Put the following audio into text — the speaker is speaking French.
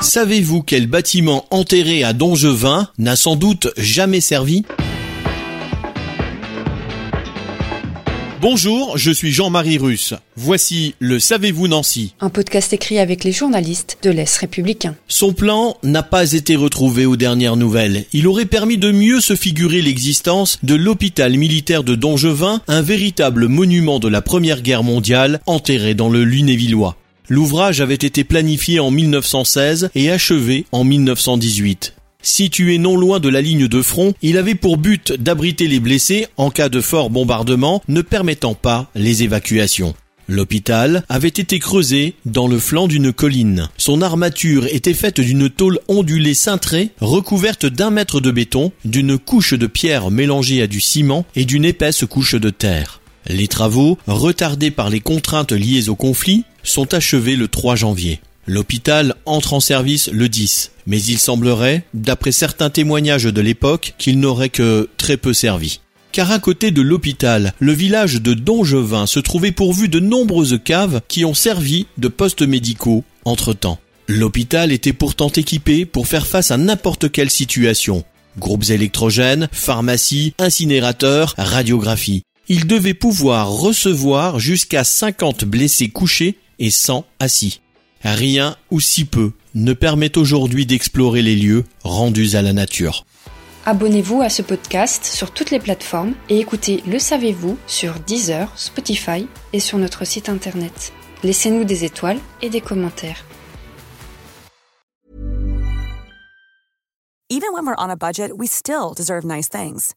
Savez-vous quel bâtiment enterré à Dongevin n'a sans doute jamais servi? Bonjour, je suis Jean-Marie Russe. Voici le Savez-vous Nancy Un podcast écrit avec les journalistes de l'Est républicain. Son plan n'a pas été retrouvé aux dernières nouvelles. Il aurait permis de mieux se figurer l'existence de l'hôpital militaire de Dongevin, un véritable monument de la Première Guerre mondiale enterré dans le Lunévillois. L'ouvrage avait été planifié en 1916 et achevé en 1918. Situé non loin de la ligne de front, il avait pour but d'abriter les blessés en cas de fort bombardement ne permettant pas les évacuations. L'hôpital avait été creusé dans le flanc d'une colline. Son armature était faite d'une tôle ondulée cintrée, recouverte d'un mètre de béton, d'une couche de pierre mélangée à du ciment et d'une épaisse couche de terre. Les travaux, retardés par les contraintes liées au conflit, sont achevés le 3 janvier. L'hôpital entre en service le 10, mais il semblerait, d'après certains témoignages de l'époque, qu'il n'aurait que très peu servi. Car à côté de l'hôpital, le village de Dongevin se trouvait pourvu de nombreuses caves qui ont servi de postes médicaux entre-temps. L'hôpital était pourtant équipé pour faire face à n'importe quelle situation. Groupes électrogènes, pharmacie, incinérateurs, radiographie. Il devait pouvoir recevoir jusqu'à 50 blessés couchés et 100 assis. Rien ou si peu ne permet aujourd'hui d'explorer les lieux rendus à la nature. Abonnez-vous à ce podcast sur toutes les plateformes et écoutez Le Savez-vous sur Deezer, Spotify et sur notre site internet. Laissez-nous des étoiles et des commentaires. Even when we're on a budget, we still deserve nice things.